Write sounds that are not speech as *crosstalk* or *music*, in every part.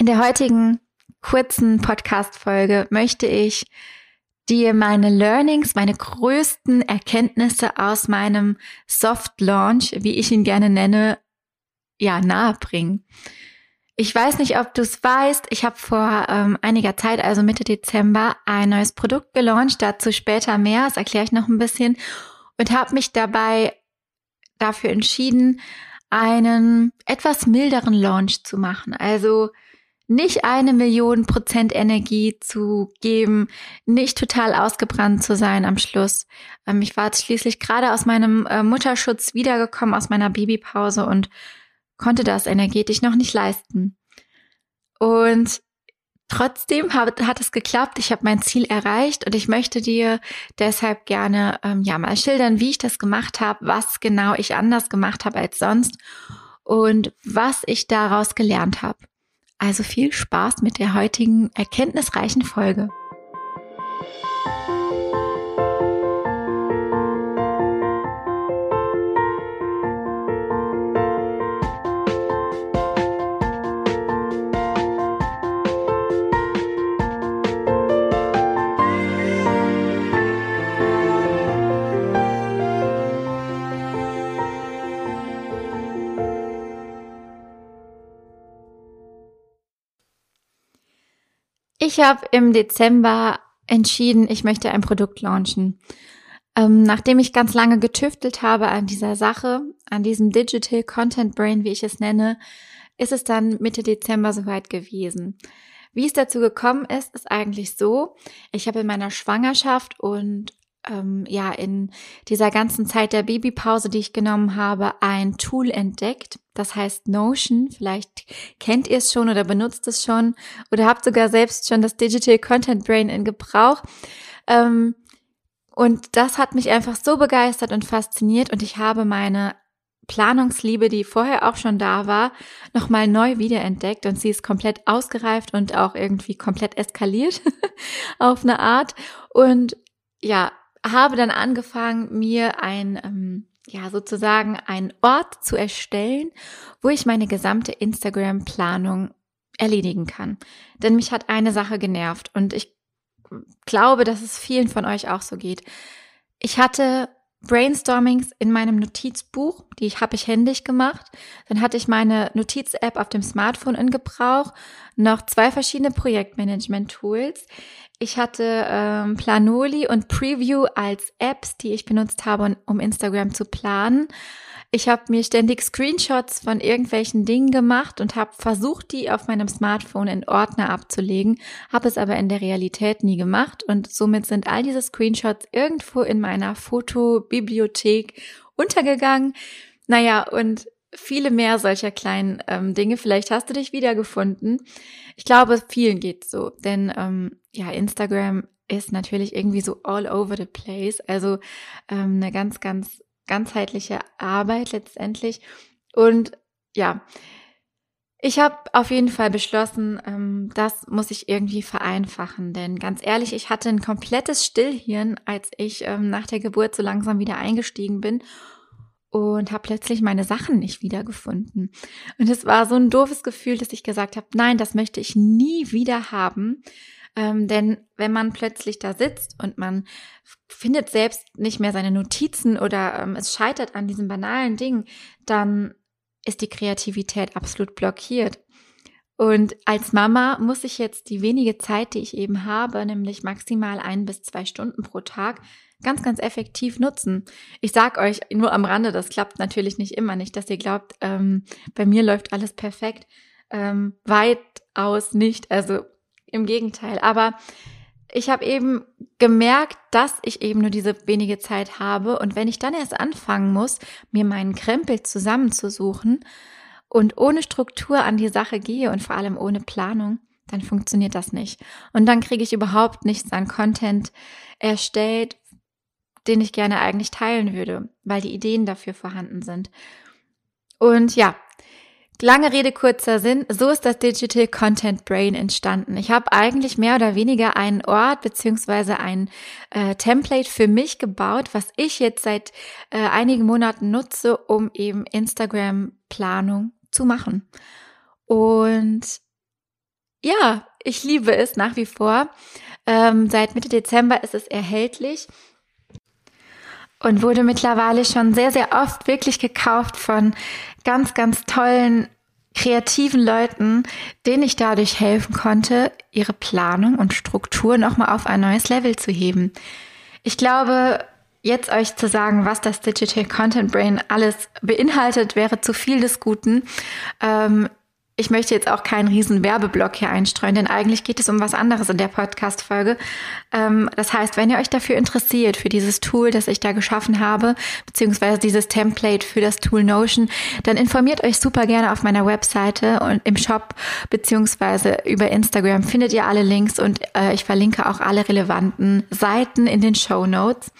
In der heutigen kurzen Podcast-Folge möchte ich dir meine Learnings, meine größten Erkenntnisse aus meinem Soft Launch, wie ich ihn gerne nenne, ja, nahebringen. Ich weiß nicht, ob du es weißt. Ich habe vor ähm, einiger Zeit, also Mitte Dezember, ein neues Produkt gelauncht. Dazu später mehr. Das erkläre ich noch ein bisschen. Und habe mich dabei dafür entschieden, einen etwas milderen Launch zu machen. Also nicht eine Million Prozent Energie zu geben, nicht total ausgebrannt zu sein am Schluss. Ähm, ich war schließlich gerade aus meinem äh, Mutterschutz wiedergekommen, aus meiner Babypause und konnte das energetisch noch nicht leisten. Und trotzdem hat, hat es geklappt. Ich habe mein Ziel erreicht und ich möchte dir deshalb gerne ähm, ja mal schildern, wie ich das gemacht habe, was genau ich anders gemacht habe als sonst und was ich daraus gelernt habe. Also viel Spaß mit der heutigen erkenntnisreichen Folge. Ich habe im Dezember entschieden, ich möchte ein Produkt launchen. Ähm, nachdem ich ganz lange getüftelt habe an dieser Sache, an diesem Digital Content Brain, wie ich es nenne, ist es dann Mitte Dezember soweit gewesen. Wie es dazu gekommen ist, ist eigentlich so, ich habe in meiner Schwangerschaft und ähm, ja in dieser ganzen Zeit der Babypause, die ich genommen habe, ein Tool entdeckt. Das heißt Notion. Vielleicht kennt ihr es schon oder benutzt es schon oder habt sogar selbst schon das Digital Content Brain in Gebrauch. Ähm, und das hat mich einfach so begeistert und fasziniert und ich habe meine Planungsliebe, die vorher auch schon da war, nochmal neu wiederentdeckt und sie ist komplett ausgereift und auch irgendwie komplett eskaliert *laughs* auf eine Art. Und ja, habe dann angefangen, mir ein, ähm, ja, sozusagen einen Ort zu erstellen, wo ich meine gesamte Instagram-Planung erledigen kann. Denn mich hat eine Sache genervt und ich glaube, dass es vielen von euch auch so geht. Ich hatte Brainstormings in meinem Notizbuch, die habe ich händisch gemacht. Dann hatte ich meine Notiz-App auf dem Smartphone in Gebrauch, noch zwei verschiedene Projektmanagement-Tools. Ich hatte ähm, Planoli und Preview als Apps, die ich benutzt habe, um Instagram zu planen. Ich habe mir ständig Screenshots von irgendwelchen Dingen gemacht und habe versucht, die auf meinem Smartphone in Ordner abzulegen, habe es aber in der Realität nie gemacht und somit sind all diese Screenshots irgendwo in meiner Fotobibliothek untergegangen. Naja, und viele mehr solcher kleinen ähm, Dinge. Vielleicht hast du dich wiedergefunden. Ich glaube, vielen geht's so, denn ähm, ja, Instagram ist natürlich irgendwie so all over the place. Also ähm, eine ganz, ganz ganzheitliche Arbeit letztendlich. Und ja, ich habe auf jeden Fall beschlossen, ähm, das muss ich irgendwie vereinfachen. Denn ganz ehrlich, ich hatte ein komplettes Stillhirn, als ich ähm, nach der Geburt so langsam wieder eingestiegen bin und habe plötzlich meine Sachen nicht wiedergefunden. Und es war so ein doofes Gefühl, dass ich gesagt habe, nein, das möchte ich nie wieder haben. Ähm, denn wenn man plötzlich da sitzt und man findet selbst nicht mehr seine Notizen oder ähm, es scheitert an diesem banalen Ding, dann ist die Kreativität absolut blockiert. Und als Mama muss ich jetzt die wenige Zeit, die ich eben habe, nämlich maximal ein bis zwei Stunden pro Tag, ganz, ganz effektiv nutzen. Ich sag euch nur am Rande, das klappt natürlich nicht immer nicht, dass ihr glaubt, ähm, bei mir läuft alles perfekt. Ähm, weitaus nicht, also im Gegenteil. Aber ich habe eben gemerkt, dass ich eben nur diese wenige Zeit habe. Und wenn ich dann erst anfangen muss, mir meinen Krempel zusammenzusuchen und ohne Struktur an die Sache gehe und vor allem ohne Planung, dann funktioniert das nicht. Und dann kriege ich überhaupt nichts an Content erstellt, den ich gerne eigentlich teilen würde, weil die Ideen dafür vorhanden sind. Und ja, lange Rede, kurzer Sinn, so ist das Digital Content Brain entstanden. Ich habe eigentlich mehr oder weniger einen Ort beziehungsweise ein äh, Template für mich gebaut, was ich jetzt seit äh, einigen Monaten nutze, um eben Instagram-Planung zu machen. Und ja, ich liebe es nach wie vor. Ähm, seit Mitte Dezember ist es erhältlich und wurde mittlerweile schon sehr, sehr oft wirklich gekauft von ganz, ganz tollen kreativen Leuten, denen ich dadurch helfen konnte, ihre Planung und Struktur nochmal auf ein neues Level zu heben. Ich glaube, jetzt euch zu sagen, was das Digital Content Brain alles beinhaltet, wäre zu viel des Guten. Ähm, ich möchte jetzt auch keinen riesen Werbeblock hier einstreuen, denn eigentlich geht es um was anderes in der Podcast-Folge. Ähm, das heißt, wenn ihr euch dafür interessiert, für dieses Tool, das ich da geschaffen habe, beziehungsweise dieses Template für das Tool Notion, dann informiert euch super gerne auf meiner Webseite und im Shop, beziehungsweise über Instagram findet ihr alle Links und äh, ich verlinke auch alle relevanten Seiten in den Show Notes.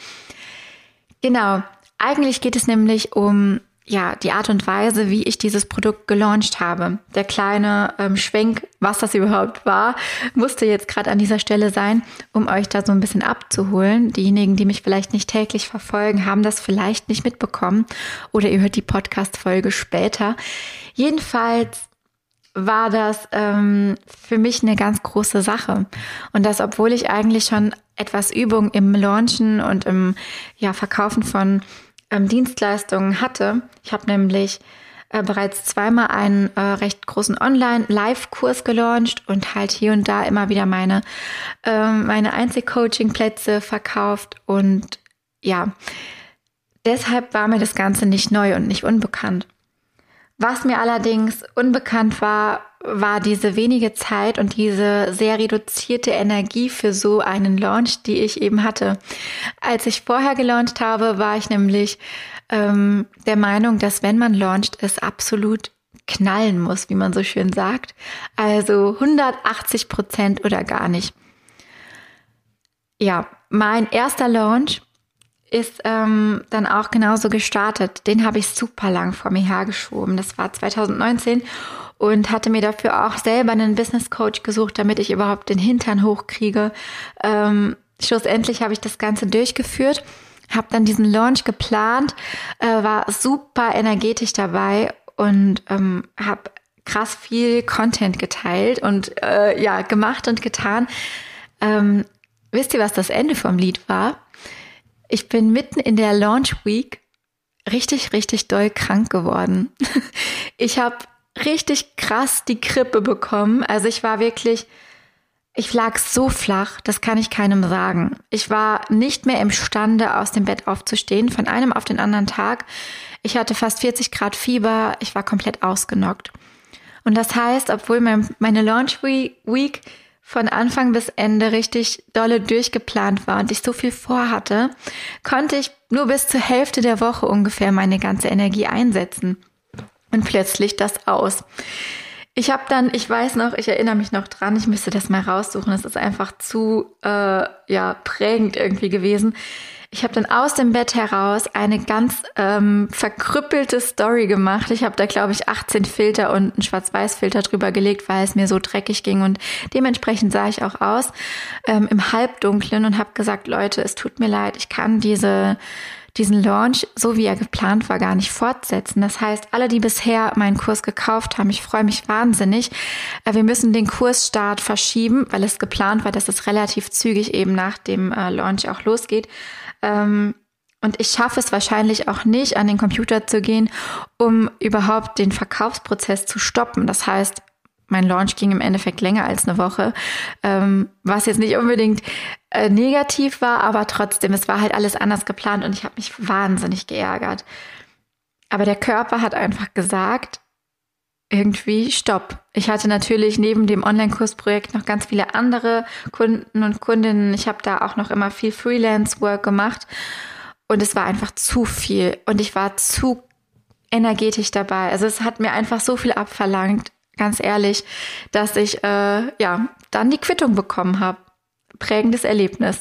Genau. Eigentlich geht es nämlich um ja, die Art und Weise, wie ich dieses Produkt gelauncht habe. Der kleine ähm, Schwenk, was das überhaupt war, musste jetzt gerade an dieser Stelle sein, um euch da so ein bisschen abzuholen. Diejenigen, die mich vielleicht nicht täglich verfolgen, haben das vielleicht nicht mitbekommen oder ihr hört die Podcast-Folge später. Jedenfalls war das ähm, für mich eine ganz große Sache. Und das, obwohl ich eigentlich schon etwas Übung im Launchen und im ja, Verkaufen von ähm, Dienstleistungen hatte. Ich habe nämlich äh, bereits zweimal einen äh, recht großen Online-Live-Kurs gelauncht und halt hier und da immer wieder meine, äh, meine Einzelcoaching-Plätze verkauft. Und ja, deshalb war mir das Ganze nicht neu und nicht unbekannt. Was mir allerdings unbekannt war, war diese wenige Zeit und diese sehr reduzierte Energie für so einen Launch, die ich eben hatte. Als ich vorher gelauncht habe, war ich nämlich ähm, der Meinung, dass wenn man launcht, es absolut knallen muss, wie man so schön sagt. Also 180 Prozent oder gar nicht. Ja, mein erster Launch ist ähm, dann auch genauso gestartet. Den habe ich super lang vor mir hergeschoben. Das war 2019 und hatte mir dafür auch selber einen Business Coach gesucht, damit ich überhaupt den Hintern hochkriege. Ähm, schlussendlich habe ich das Ganze durchgeführt, habe dann diesen Launch geplant, äh, war super energetisch dabei und ähm, habe krass viel Content geteilt und äh, ja gemacht und getan. Ähm, wisst ihr, was das Ende vom Lied war? Ich bin mitten in der Launch Week richtig, richtig doll krank geworden. *laughs* Ich habe richtig krass die Krippe bekommen. Also ich war wirklich, ich lag so flach, das kann ich keinem sagen. Ich war nicht mehr imstande, aus dem Bett aufzustehen, von einem auf den anderen Tag. Ich hatte fast 40 Grad Fieber, ich war komplett ausgenockt. Und das heißt, obwohl mein, meine Launch Week von Anfang bis Ende richtig dolle durchgeplant war und ich so viel vorhatte, konnte ich nur bis zur Hälfte der Woche ungefähr meine ganze Energie einsetzen. Und plötzlich das aus. Ich habe dann, ich weiß noch, ich erinnere mich noch dran, ich müsste das mal raussuchen, es ist einfach zu äh, ja prägend irgendwie gewesen. Ich habe dann aus dem Bett heraus eine ganz ähm, verkrüppelte Story gemacht. Ich habe da, glaube ich, 18 Filter und einen Schwarz-Weiß-Filter drüber gelegt, weil es mir so dreckig ging. Und dementsprechend sah ich auch aus ähm, im Halbdunklen und habe gesagt, Leute, es tut mir leid, ich kann diese diesen Launch, so wie er geplant war, gar nicht fortsetzen. Das heißt, alle, die bisher meinen Kurs gekauft haben, ich freue mich wahnsinnig. Äh, wir müssen den Kursstart verschieben, weil es geplant war, dass es relativ zügig eben nach dem äh, Launch auch losgeht. Ähm, und ich schaffe es wahrscheinlich auch nicht, an den Computer zu gehen, um überhaupt den Verkaufsprozess zu stoppen. Das heißt, mein Launch ging im Endeffekt länger als eine Woche, ähm, was jetzt nicht unbedingt äh, negativ war, aber trotzdem, es war halt alles anders geplant und ich habe mich wahnsinnig geärgert. Aber der Körper hat einfach gesagt, irgendwie stopp. Ich hatte natürlich neben dem Online-Kursprojekt noch ganz viele andere Kunden und Kundinnen. Ich habe da auch noch immer viel Freelance-Work gemacht und es war einfach zu viel und ich war zu energetisch dabei. Also es hat mir einfach so viel abverlangt, ganz ehrlich, dass ich äh, ja dann die Quittung bekommen habe. Prägendes Erlebnis.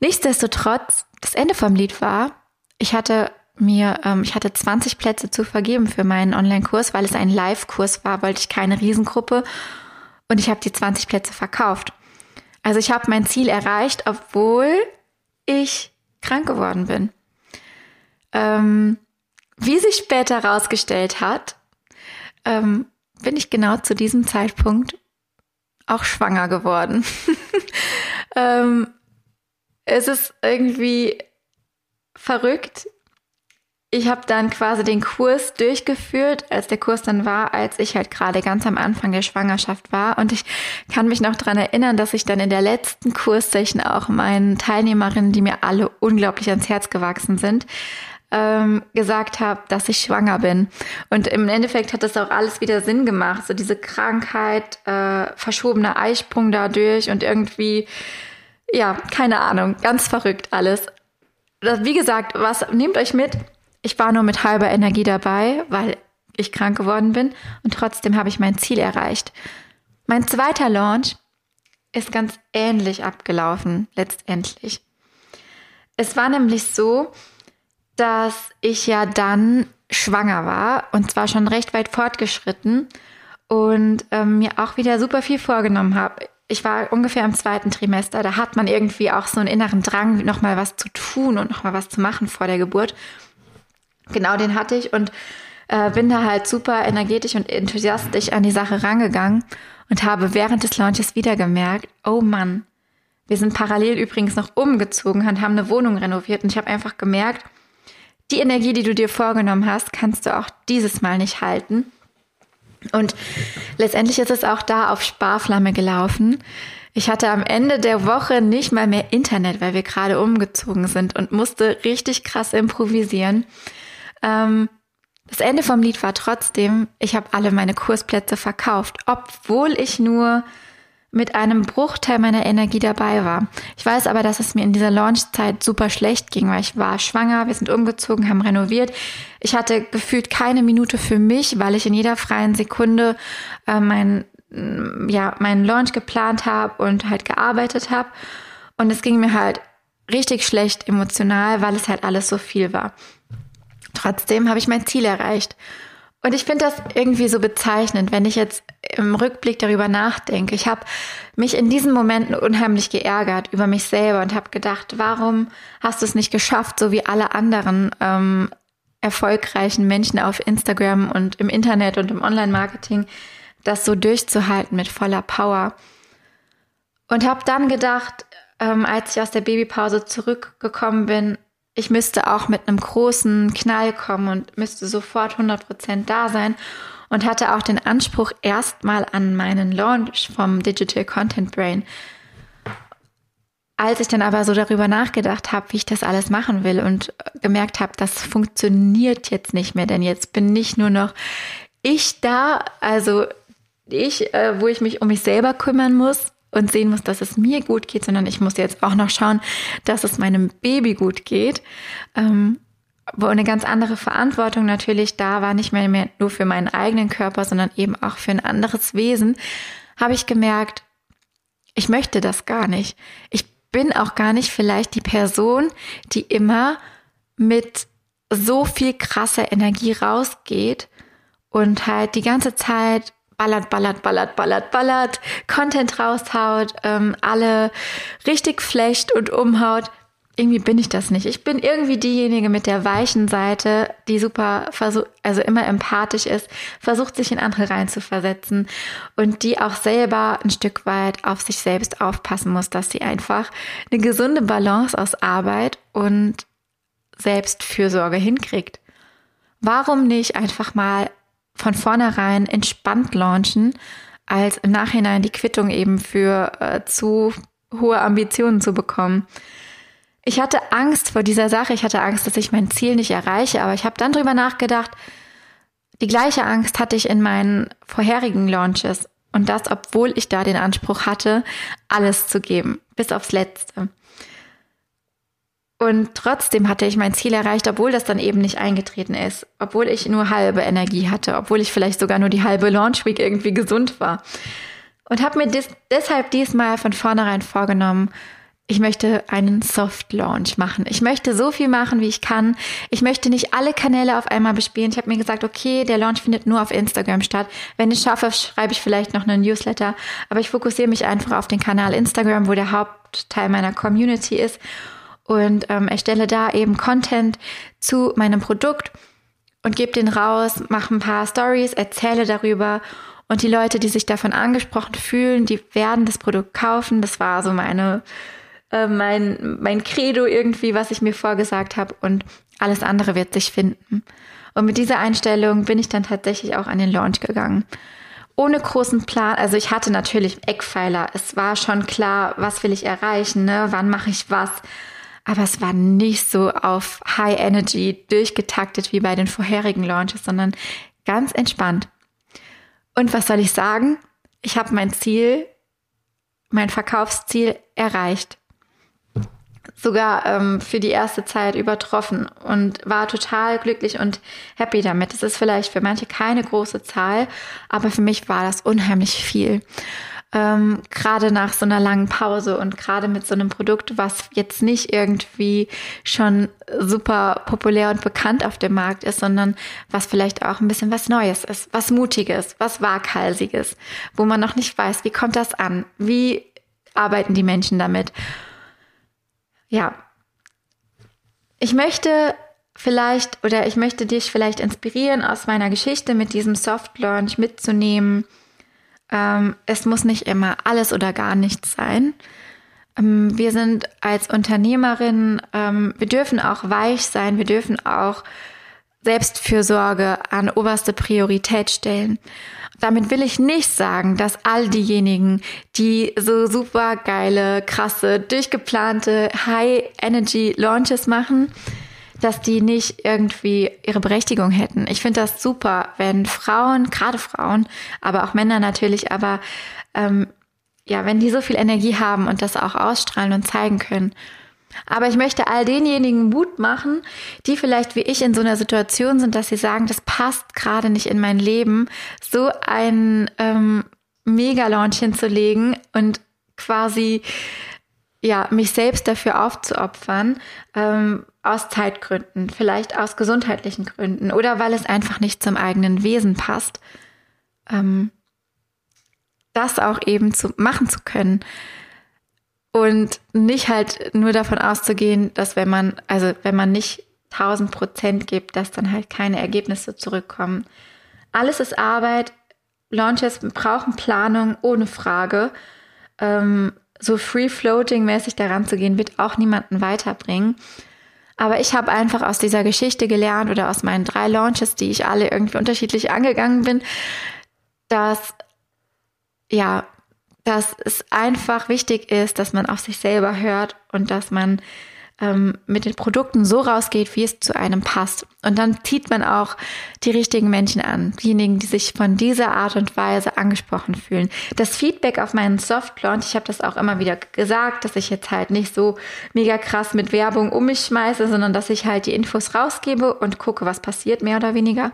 Nichtsdestotrotz, das Ende vom Lied war, ich hatte mir, ähm, ich hatte 20 Plätze zu vergeben für meinen Online-Kurs, weil es ein Live-Kurs war, wollte ich keine Riesengruppe und ich habe die 20 Plätze verkauft. Also ich habe mein Ziel erreicht, obwohl ich krank geworden bin. Ähm, wie sich später herausgestellt hat, ähm, bin ich genau zu diesem Zeitpunkt auch schwanger geworden. *laughs* ähm, es ist irgendwie verrückt. Ich habe dann quasi den Kurs durchgeführt, als der Kurs dann war, als ich halt gerade ganz am Anfang der Schwangerschaft war. Und ich kann mich noch dran erinnern, dass ich dann in der letzten Kurssession auch meinen Teilnehmerinnen, die mir alle unglaublich ans Herz gewachsen sind, ähm, gesagt habe, dass ich schwanger bin. Und im Endeffekt hat das auch alles wieder Sinn gemacht. So diese Krankheit, äh, verschobener Eisprung dadurch und irgendwie, ja, keine Ahnung, ganz verrückt alles. Das, wie gesagt, was nehmt euch mit? Ich war nur mit halber Energie dabei, weil ich krank geworden bin und trotzdem habe ich mein Ziel erreicht. Mein zweiter Launch ist ganz ähnlich abgelaufen, letztendlich. Es war nämlich so, dass ich ja dann schwanger war und zwar schon recht weit fortgeschritten und ähm, mir auch wieder super viel vorgenommen habe. Ich war ungefähr im zweiten Trimester, da hat man irgendwie auch so einen inneren Drang, nochmal was zu tun und nochmal was zu machen vor der Geburt. Genau den hatte ich und äh, bin da halt super energetisch und enthusiastisch an die Sache rangegangen und habe während des Launches wieder gemerkt, oh Mann, wir sind parallel übrigens noch umgezogen und haben eine Wohnung renoviert und ich habe einfach gemerkt, die Energie, die du dir vorgenommen hast, kannst du auch dieses Mal nicht halten. Und letztendlich ist es auch da auf Sparflamme gelaufen. Ich hatte am Ende der Woche nicht mal mehr Internet, weil wir gerade umgezogen sind und musste richtig krass improvisieren. Ähm, das Ende vom Lied war trotzdem, ich habe alle meine Kursplätze verkauft, obwohl ich nur mit einem Bruchteil meiner Energie dabei war. Ich weiß aber, dass es mir in dieser Launchzeit super schlecht ging, weil ich war schwanger, wir sind umgezogen, haben renoviert. Ich hatte gefühlt keine Minute für mich, weil ich in jeder freien Sekunde äh, mein, ja, meinen Launch geplant habe und halt gearbeitet habe. Und es ging mir halt richtig schlecht emotional, weil es halt alles so viel war. Trotzdem habe ich mein Ziel erreicht. Und ich finde das irgendwie so bezeichnend, wenn ich jetzt im Rückblick darüber nachdenke. Ich habe mich in diesen Momenten unheimlich geärgert über mich selber und habe gedacht, warum hast du es nicht geschafft, so wie alle anderen ähm, erfolgreichen Menschen auf Instagram und im Internet und im Online-Marketing, das so durchzuhalten mit voller Power. Und habe dann gedacht, ähm, als ich aus der Babypause zurückgekommen bin, ich müsste auch mit einem großen Knall kommen und müsste sofort 100% da sein und hatte auch den Anspruch erstmal an meinen Launch vom Digital Content Brain. Als ich dann aber so darüber nachgedacht habe, wie ich das alles machen will und gemerkt habe, das funktioniert jetzt nicht mehr, denn jetzt bin nicht nur noch ich da, also ich, äh, wo ich mich um mich selber kümmern muss, und sehen muss, dass es mir gut geht, sondern ich muss jetzt auch noch schauen, dass es meinem Baby gut geht. Ähm, wo eine ganz andere Verantwortung natürlich da war, nicht mehr, mehr nur für meinen eigenen Körper, sondern eben auch für ein anderes Wesen, habe ich gemerkt, ich möchte das gar nicht. Ich bin auch gar nicht vielleicht die Person, die immer mit so viel krasser Energie rausgeht und halt die ganze Zeit ballert, ballert, ballert, ballert, ballert, Content raushaut, ähm, alle richtig flecht und umhaut. Irgendwie bin ich das nicht. Ich bin irgendwie diejenige mit der weichen Seite, die super versucht, also immer empathisch ist, versucht sich in andere reinzuversetzen und die auch selber ein Stück weit auf sich selbst aufpassen muss, dass sie einfach eine gesunde Balance aus Arbeit und Selbstfürsorge hinkriegt. Warum nicht einfach mal von vornherein entspannt launchen, als im Nachhinein die Quittung eben für äh, zu hohe Ambitionen zu bekommen. Ich hatte Angst vor dieser Sache, ich hatte Angst, dass ich mein Ziel nicht erreiche, aber ich habe dann drüber nachgedacht, die gleiche Angst hatte ich in meinen vorherigen Launches. Und das, obwohl ich da den Anspruch hatte, alles zu geben, bis aufs Letzte. Und trotzdem hatte ich mein Ziel erreicht, obwohl das dann eben nicht eingetreten ist, obwohl ich nur halbe Energie hatte, obwohl ich vielleicht sogar nur die halbe Launch Week irgendwie gesund war. Und habe mir des deshalb diesmal von vornherein vorgenommen, ich möchte einen Soft Launch machen. Ich möchte so viel machen, wie ich kann. Ich möchte nicht alle Kanäle auf einmal bespielen. Ich habe mir gesagt, okay, der Launch findet nur auf Instagram statt. Wenn ich schaffe, schreibe ich vielleicht noch einen Newsletter. Aber ich fokussiere mich einfach auf den Kanal Instagram, wo der Hauptteil meiner Community ist und ähm, erstelle da eben Content zu meinem Produkt und gebe den raus, mache ein paar Stories, erzähle darüber Und die Leute, die sich davon angesprochen fühlen, die werden das Produkt kaufen. Das war so meine, äh, mein, mein Credo irgendwie, was ich mir vorgesagt habe. Und alles andere wird sich finden. Und mit dieser Einstellung bin ich dann tatsächlich auch an den Launch gegangen. Ohne großen Plan, also ich hatte natürlich Eckpfeiler. Es war schon klar, was will ich erreichen, ne? wann mache ich was. Aber es war nicht so auf High Energy durchgetaktet wie bei den vorherigen Launches, sondern ganz entspannt. Und was soll ich sagen? Ich habe mein Ziel, mein Verkaufsziel erreicht sogar ähm, für die erste Zeit übertroffen und war total glücklich und happy damit. Es ist vielleicht für manche keine große Zahl, aber für mich war das unheimlich viel. Ähm, gerade nach so einer langen Pause und gerade mit so einem Produkt, was jetzt nicht irgendwie schon super populär und bekannt auf dem Markt ist, sondern was vielleicht auch ein bisschen was Neues ist, was Mutiges, was Waghalsiges, wo man noch nicht weiß, wie kommt das an, wie arbeiten die Menschen damit ja, ich möchte vielleicht oder ich möchte dich vielleicht inspirieren, aus meiner Geschichte mit diesem Soft Launch mitzunehmen. Ähm, es muss nicht immer alles oder gar nichts sein. Ähm, wir sind als Unternehmerin, ähm, wir dürfen auch weich sein, wir dürfen auch Selbstfürsorge an oberste Priorität stellen. Damit will ich nicht sagen, dass all diejenigen, die so super geile, krasse, durchgeplante High-Energy-Launches machen, dass die nicht irgendwie ihre Berechtigung hätten. Ich finde das super, wenn Frauen, gerade Frauen, aber auch Männer natürlich, aber ähm, ja, wenn die so viel Energie haben und das auch ausstrahlen und zeigen können. Aber ich möchte all denjenigen Mut machen, die vielleicht wie ich in so einer Situation sind, dass sie sagen, das passt gerade nicht in mein Leben, so ein ähm, Mega-Launch hinzulegen und quasi ja mich selbst dafür aufzuopfern, ähm, aus Zeitgründen, vielleicht aus gesundheitlichen Gründen oder weil es einfach nicht zum eigenen Wesen passt, ähm, das auch eben zu machen zu können. Und nicht halt nur davon auszugehen, dass wenn man, also wenn man nicht 1000 Prozent gibt, dass dann halt keine Ergebnisse zurückkommen. Alles ist Arbeit. Launches brauchen Planung ohne Frage. Ähm, so free-floating-mäßig daran zu gehen, wird auch niemanden weiterbringen. Aber ich habe einfach aus dieser Geschichte gelernt oder aus meinen drei Launches, die ich alle irgendwie unterschiedlich angegangen bin, dass ja, dass es einfach wichtig ist, dass man auf sich selber hört und dass man ähm, mit den Produkten so rausgeht, wie es zu einem passt. Und dann zieht man auch die richtigen Menschen an, diejenigen, die sich von dieser Art und Weise angesprochen fühlen. Das Feedback auf meinen Soft Launch, ich habe das auch immer wieder gesagt, dass ich jetzt halt nicht so mega krass mit Werbung um mich schmeiße, sondern dass ich halt die Infos rausgebe und gucke, was passiert, mehr oder weniger.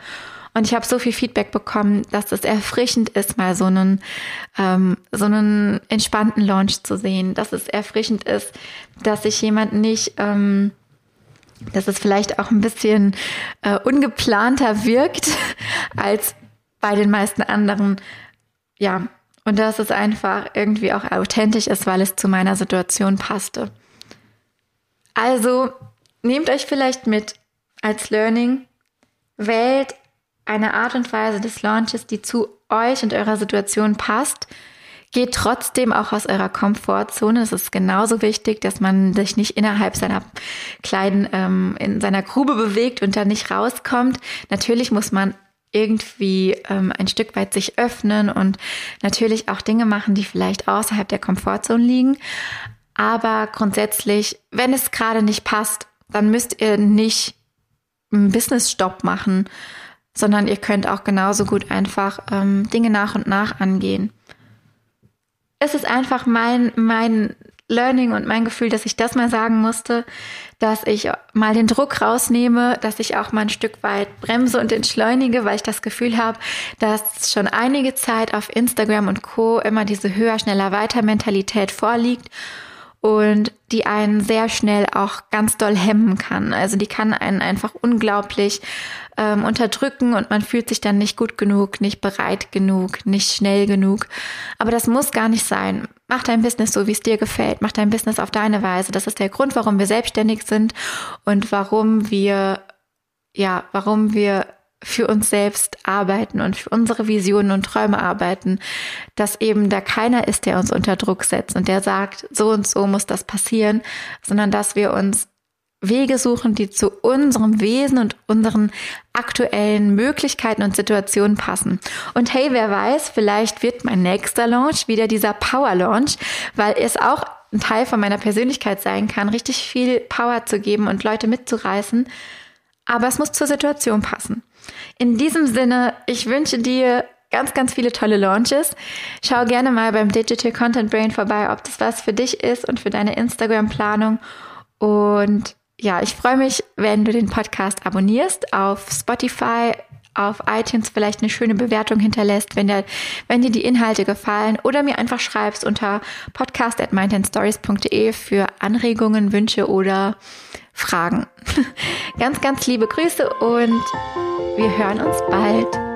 Und ich habe so viel Feedback bekommen, dass es erfrischend ist, mal so einen, ähm, so einen entspannten Launch zu sehen. Dass es erfrischend ist, dass sich jemand nicht, ähm, dass es vielleicht auch ein bisschen äh, ungeplanter wirkt *laughs* als bei den meisten anderen. Ja, und dass es einfach irgendwie auch authentisch ist, weil es zu meiner Situation passte. Also nehmt euch vielleicht mit als Learning, wählt eine Art und Weise des Launches, die zu euch und eurer Situation passt. Geht trotzdem auch aus eurer Komfortzone. Es ist genauso wichtig, dass man sich nicht innerhalb seiner kleinen, ähm, in seiner Grube bewegt und dann nicht rauskommt. Natürlich muss man irgendwie ähm, ein Stück weit sich öffnen und natürlich auch Dinge machen, die vielleicht außerhalb der Komfortzone liegen. Aber grundsätzlich, wenn es gerade nicht passt, dann müsst ihr nicht einen Business-Stopp machen, sondern ihr könnt auch genauso gut einfach ähm, Dinge nach und nach angehen. Es ist einfach mein, mein Learning und mein Gefühl, dass ich das mal sagen musste, dass ich mal den Druck rausnehme, dass ich auch mal ein Stück weit bremse und entschleunige, weil ich das Gefühl habe, dass schon einige Zeit auf Instagram und Co. immer diese höher, schneller, weiter Mentalität vorliegt und die einen sehr schnell auch ganz doll hemmen kann. Also die kann einen einfach unglaublich ähm, unterdrücken und man fühlt sich dann nicht gut genug, nicht bereit genug, nicht schnell genug. Aber das muss gar nicht sein. Mach dein Business so, wie es dir gefällt. Mach dein Business auf deine Weise. Das ist der Grund, warum wir selbstständig sind und warum wir, ja, warum wir für uns selbst arbeiten und für unsere Visionen und Träume arbeiten, dass eben da keiner ist, der uns unter Druck setzt und der sagt, so und so muss das passieren, sondern dass wir uns Wege suchen, die zu unserem Wesen und unseren aktuellen Möglichkeiten und Situationen passen. Und hey, wer weiß, vielleicht wird mein nächster Launch wieder dieser Power Launch, weil es auch ein Teil von meiner Persönlichkeit sein kann, richtig viel Power zu geben und Leute mitzureißen. Aber es muss zur Situation passen. In diesem Sinne, ich wünsche dir ganz, ganz viele tolle Launches. Schau gerne mal beim Digital Content Brain vorbei, ob das was für dich ist und für deine Instagram-Planung. Und ja, ich freue mich, wenn du den Podcast abonnierst auf Spotify, auf iTunes vielleicht eine schöne Bewertung hinterlässt, wenn, der, wenn dir die Inhalte gefallen oder mir einfach schreibst unter podcast at mindandstories.de für Anregungen, Wünsche oder Fragen. *laughs* ganz, ganz liebe Grüße und wir hören uns bald.